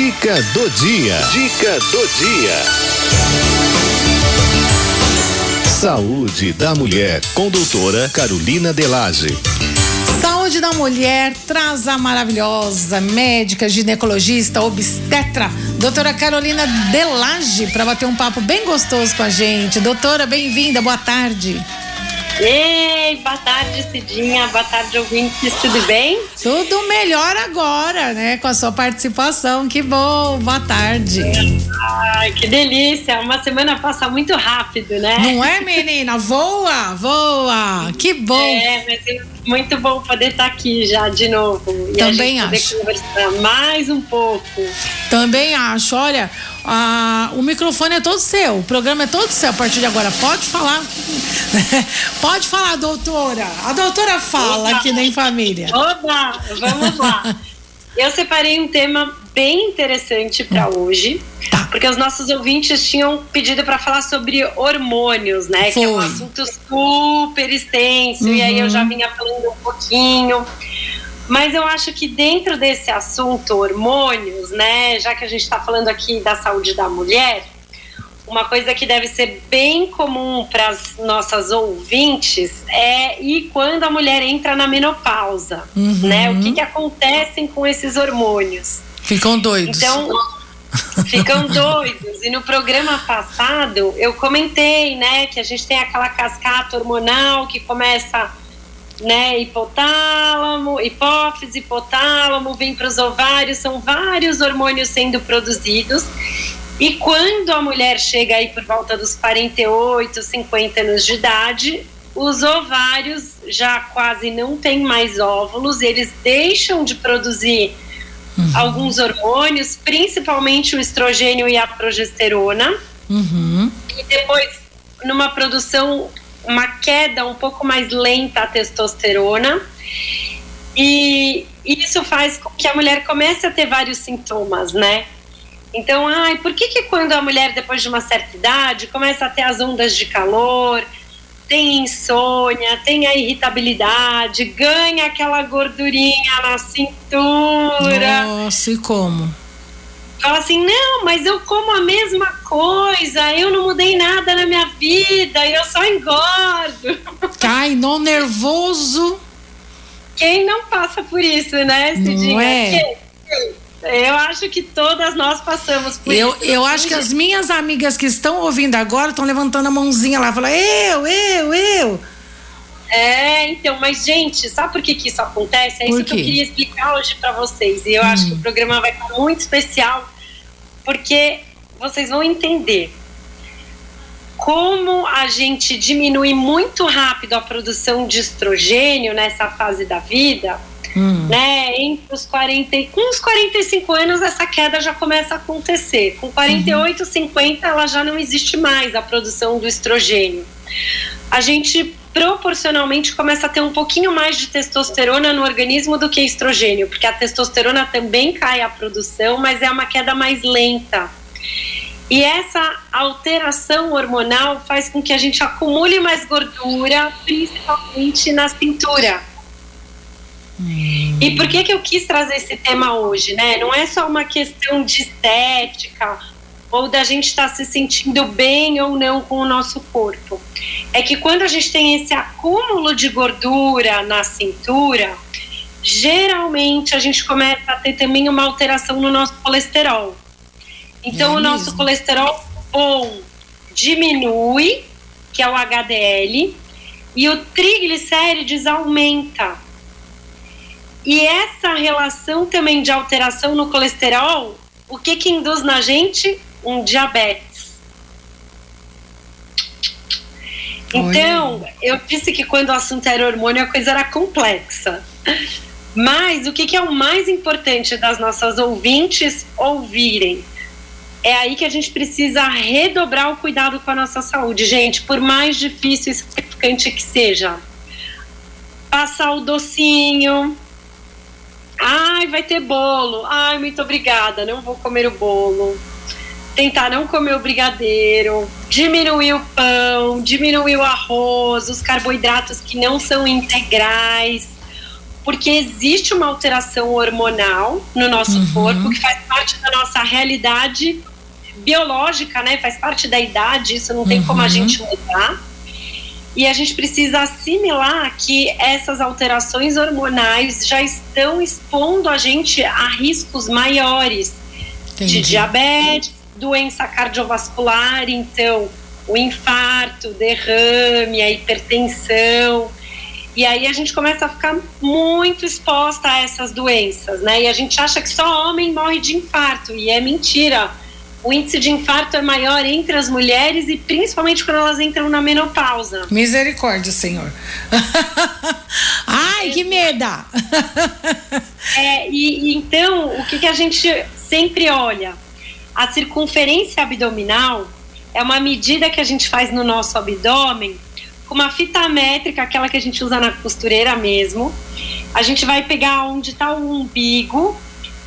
Dica do dia. Dica do dia. Saúde da mulher com doutora Carolina Delage. Saúde da mulher traz a maravilhosa médica, ginecologista, obstetra, doutora Carolina Delage, para bater um papo bem gostoso com a gente. Doutora, bem-vinda, boa tarde. Ei, boa tarde, Cidinha. Boa tarde, ouvintes. Tudo bem? Tudo melhor agora, né? Com a sua participação. Que bom. Boa tarde. Ai, que delícia. Uma semana passa muito rápido, né? Não é, menina? Voa, voa. Que bom. É, mas é muito bom poder estar aqui já de novo. Também e a gente acho. Poder conversar mais um pouco. Também acho. Olha, ah, o microfone é todo seu, o programa é todo seu a partir de agora. Pode falar. Pode falar, doutora. A doutora fala, Opa. que nem família. Oba, vamos lá. Eu separei um tema bem interessante para hoje, Tá. porque os nossos ouvintes tinham pedido para falar sobre hormônios, né? Que é um Foi. assunto super extenso, e aí eu já vinha falando um pouquinho. Mas eu acho que dentro desse assunto hormônios, né, já que a gente está falando aqui da saúde da mulher, uma coisa que deve ser bem comum para as nossas ouvintes é e quando a mulher entra na menopausa, Uhum. né? O que, que acontece com esses hormônios? Ficam doidos. Então, ficam doidos. E no programa passado eu comentei, né, que a gente tem aquela cascata hormonal que começa, né, hipotálamo, hipófise, hipotálamo, vem para os ovários, são vários hormônios sendo produzidos. E quando a mulher chega aí por volta dos 48, 50 anos de idade, os ovários já quase não têm mais óvulos, eles deixam de produzir alguns hormônios, principalmente o estrogênio e a progesterona, Uhum. e depois numa produção, uma queda um pouco mais lenta a testosterona. E isso faz com que a mulher comece a ter vários sintomas, né? Então, ai, por que que quando a mulher depois de uma certa idade começa a ter as ondas de calor, tem insônia, tem a irritabilidade, ganha aquela gordurinha na cintura, Nossa, e como? Fala assim: não, mas eu como a mesma coisa, eu não mudei nada na minha vida, eu só engordo. Cai no nervoso. Quem não passa por isso, né, Cidinha? Não é? Quem? Eu acho que todas nós passamos por Eu, isso. eu acho que as minhas amigas que estão ouvindo agora estão levantando a mãozinha lá, falando, eu, eu, eu. É, então, mas gente, sabe por que, que isso acontece? É Por isso que eu quê? Hum. queria explicar hoje pra vocês. E eu acho que o programa vai estar muito especial, porque vocês vão entender como a gente diminui muito rápido a produção de estrogênio nessa fase da vida, Hum. né? Entre os 40 e com os 45 anos essa queda já começa a acontecer. Com 48, 50 ela já não existe mais a produção do estrogênio. A gente proporcionalmente começa a ter um pouquinho mais de testosterona no organismo do que estrogênio, porque a testosterona também cai a produção, mas é uma queda mais lenta. E essa alteração hormonal faz com que a gente acumule mais gordura, principalmente na cintura. E por que, que eu quis trazer esse tema hoje, né? Não é só uma questão de estética ou da gente estar se sentindo bem ou não com o nosso corpo. É que quando a gente tem esse acúmulo de gordura na cintura, geralmente a gente começa a ter também uma alteração no nosso colesterol. Então, É o nosso colesterol bom diminui, que é o HDL, e o triglicérides aumenta. E essa relação também de alteração no colesterol, o que que induz na gente? Um diabetes. Então, eu disse que quando o assunto era hormônio, a coisa era complexa. Mas o que, que é o mais importante das nossas ouvintes ouvirem? É aí que a gente precisa redobrar o cuidado com a nossa saúde. Gente, por mais difícil e significante que seja, passar o docinho. Ai, vai ter bolo. Ai, muito obrigada, não vou comer o bolo. Tentar não comer o brigadeiro, diminuir o pão, diminuir o arroz, os carboidratos que não são integrais. porque existe uma alteração hormonal no nosso uhum. corpo que faz parte da nossa realidade biológica, né? Faz parte da idade, isso não tem uhum. como a gente mudar. E a gente precisa assimilar que essas alterações hormonais já estão expondo a gente a riscos maiores Entendi. de diabetes, doença cardiovascular, então o infarto, o derrame, a hipertensão. E aí a gente começa a ficar muito exposta a essas doenças, né? E a gente acha que só homem morre de infarto, e é mentira o índice de infarto é maior entre as mulheres e principalmente quando elas entram na menopausa. Misericórdia, Senhor. Ai, que meda! é, e, e, então, o que, que a gente sempre olha? A circunferência abdominal é uma medida que a gente faz no nosso abdômen com uma fita métrica, aquela que a gente usa na costureira mesmo. A gente vai pegar onde está o umbigo,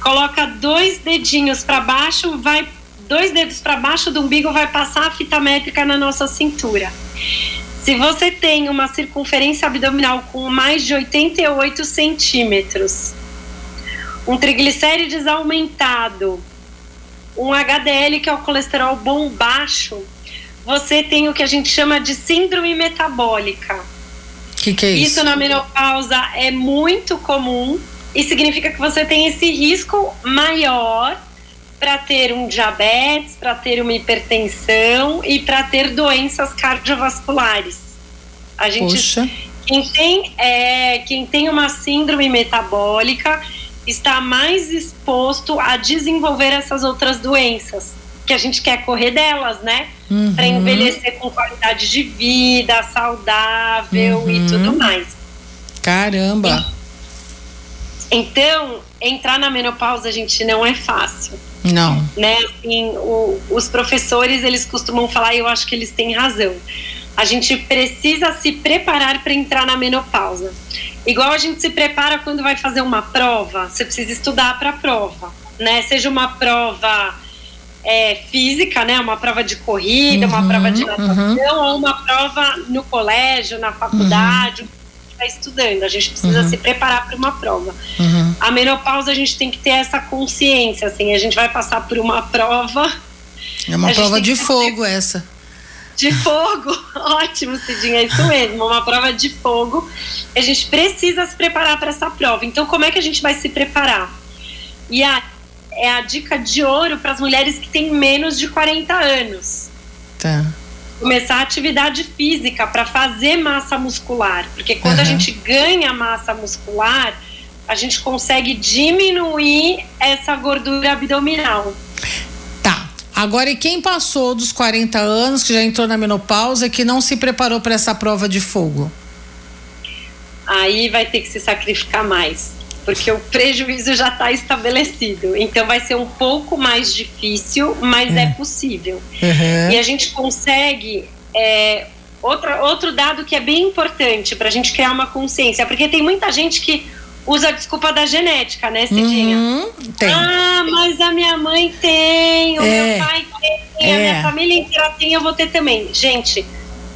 coloca dois dedinhos para baixo, vai dois dedos para baixo do umbigo vai passar a fita métrica na nossa cintura. Se você tem uma circunferência abdominal com mais de 88 centímetros, um triglicérides aumentado, um HDL, que é o colesterol bom baixo, você tem o que a gente chama de síndrome metabólica. O que, que é isso? Isso na menopausa é muito comum e significa que você tem esse risco maior para ter um diabetes, para ter uma hipertensão e para ter doenças cardiovasculares. A gente, Poxa. quem tem, é, quem tem uma síndrome metabólica está mais exposto a desenvolver essas outras doenças que a gente quer correr delas, né? Uhum. Para envelhecer com qualidade de vida, saudável uhum. e tudo mais. Caramba! Então, entrar na menopausa, gente, não é fácil. Não. Né? Assim, o, os professores, eles costumam falar, e eu acho que eles têm razão. A gente precisa se preparar para entrar na menopausa. Igual a gente se prepara quando vai fazer uma prova, você precisa estudar para a prova, né? Seja uma prova é, física, né? Uma prova de corrida, uhum, uma prova de natação, uhum. ou uma prova no colégio, na faculdade, uhum está estudando, a gente precisa uhum. se preparar para uma prova. Uhum. A menopausa a gente tem que ter essa consciência, assim, a gente vai passar por uma prova. É uma prova de fogo essa. De fogo, ótimo, Cidinha, é isso mesmo, uma prova de fogo. A gente precisa se preparar para essa prova. Então, como é que a gente vai se preparar? E a, é a dica de ouro para as mulheres que têm menos de 40 anos. Tá começar a atividade física para fazer massa muscular, porque quando uhum. a gente ganha massa muscular, a gente consegue diminuir essa gordura abdominal. Agora, e quem passou dos 40 anos, que já entrou na menopausa, que não se preparou para essa prova de fogo? Aí vai ter que se sacrificar mais porque o prejuízo já está estabelecido. Então vai ser um pouco mais difícil, mas é, é possível. Uhum. E a gente consegue. É, outra, outro dado que é bem importante para a gente criar uma consciência, porque tem muita gente que usa a desculpa da genética, né, Cidinha? Uhum, tem. Ah, mas a minha mãe tem, o é. meu pai tem, é. a minha família inteira tem, eu vou ter também. Gente,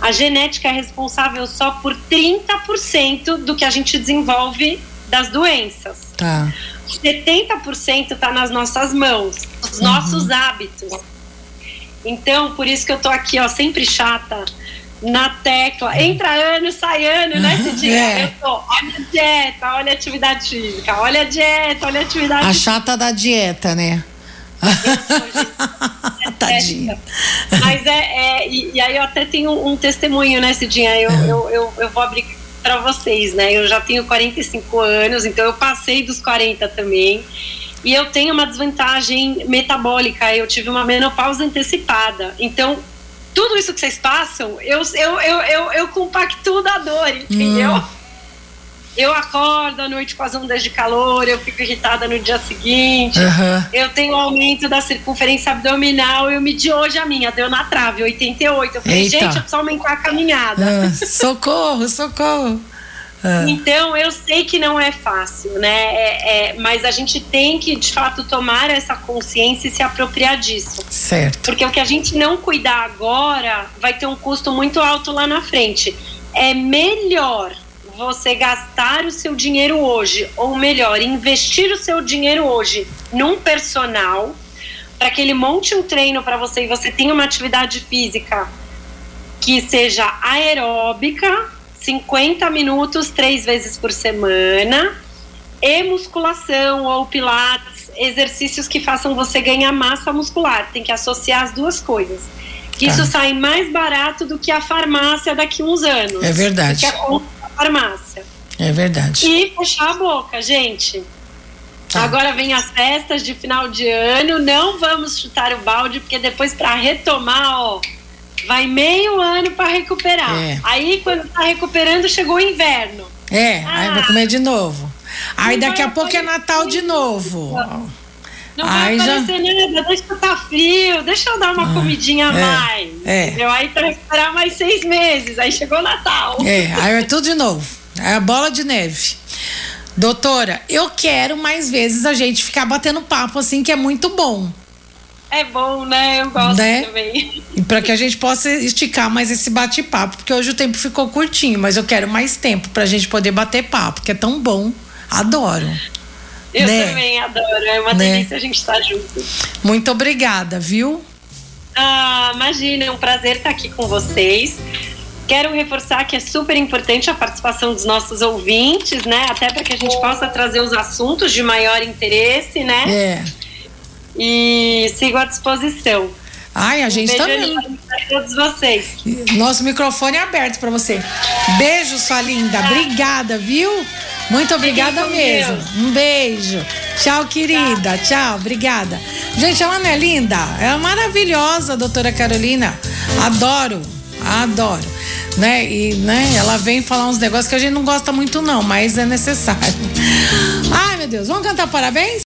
a genética é responsável só por 30% do que a gente desenvolve das doenças. Tá. 70% está nas nossas mãos, os uhum. nossos hábitos. Então, por isso que eu tô aqui, ó, sempre chata na tecla. Entra ano, sai ano, né, Cidinha? É. Eu tô, olha a dieta, olha a atividade física, olha a dieta, olha a atividade A chata da dieta, né? Tadinha. Mas é, é e, e, aí eu até tenho um, um testemunho, né, Cidinha? Eu, é. eu, eu, eu vou abrir para vocês, né? Eu já tenho 45 anos, então eu passei dos 40 também. E eu tenho uma desvantagem metabólica, eu tive uma menopausa antecipada. Então, tudo isso que vocês passam, eu, eu, eu, eu, eu compactuo da dor, entendeu? Hum. Eu acordo à noite com as ondas de calor, eu fico irritada no dia seguinte. Uhum. Eu tenho aumento da circunferência abdominal. Eu medi hoje a minha, deu na trave, 88. Eu falei, Eita. gente, eu preciso aumentar a caminhada. Uh, socorro, socorro. Uh. Então, eu sei que não é fácil, né? É, é, mas a gente tem que, de fato, tomar essa consciência e se apropriar disso. Certo. Porque o que a gente não cuidar agora vai ter um custo muito alto lá na frente. É melhor você gastar o seu dinheiro hoje, ou melhor, investir o seu dinheiro hoje num personal, para que ele monte um treino para você e você tenha uma atividade física que seja aeróbica, 50 minutos três vezes por semana, e musculação ou pilates, exercícios que façam você ganhar massa muscular. Tem que associar as duas coisas. Tá. isso sai mais barato do que a farmácia daqui uns anos. É verdade. Do que a da farmácia. É verdade. E fechar a boca, gente. Tá. Agora vem as festas de final de ano, não vamos chutar o balde, porque depois para retomar, ó, vai meio ano para recuperar. É. Aí quando tá recuperando, chegou o inverno. É, aí vai comer de novo. Aí daqui a pouco é Natal de novo. Não vai já- aparecer nada, deixa eu tá frio, deixa eu dar uma comidinha a é, mais. é. Entendeu? Aí para recuperar mais seis meses, aí chegou o Natal. É, aí é tudo de novo. É a bola de neve. Doutora, eu quero mais vezes a gente ficar batendo papo assim, que é muito bom. É bom, né? Eu gosto Né? também. E para que a gente possa esticar mais esse bate-papo, porque hoje o tempo ficou curtinho, mas eu quero mais tempo pra gente poder bater papo, que é tão bom. Adoro. Eu Né? também adoro, é uma Né? delícia a gente estar junto. Muito obrigada, viu? Ah, imagina, é um prazer estar aqui com vocês. Quero reforçar que é super importante a participação dos nossos ouvintes, né? Até para que a gente possa trazer os assuntos de maior interesse, né? É. E sigo à disposição. Ai, a gente Beijo também. para todos vocês. Nosso microfone é aberto para você. Beijo, sua linda. Obrigada, viu? Muito obrigada mesmo. Deus. Um beijo. Tchau, querida. Tchau, obrigada. Gente, ela não é linda? Ela é maravilhosa, doutora Carolina. Adoro, adoro. Né? E né, ela vem falar uns negócios que a gente não gosta muito, não, mas é necessário. Ai, meu Deus, vamos cantar parabéns?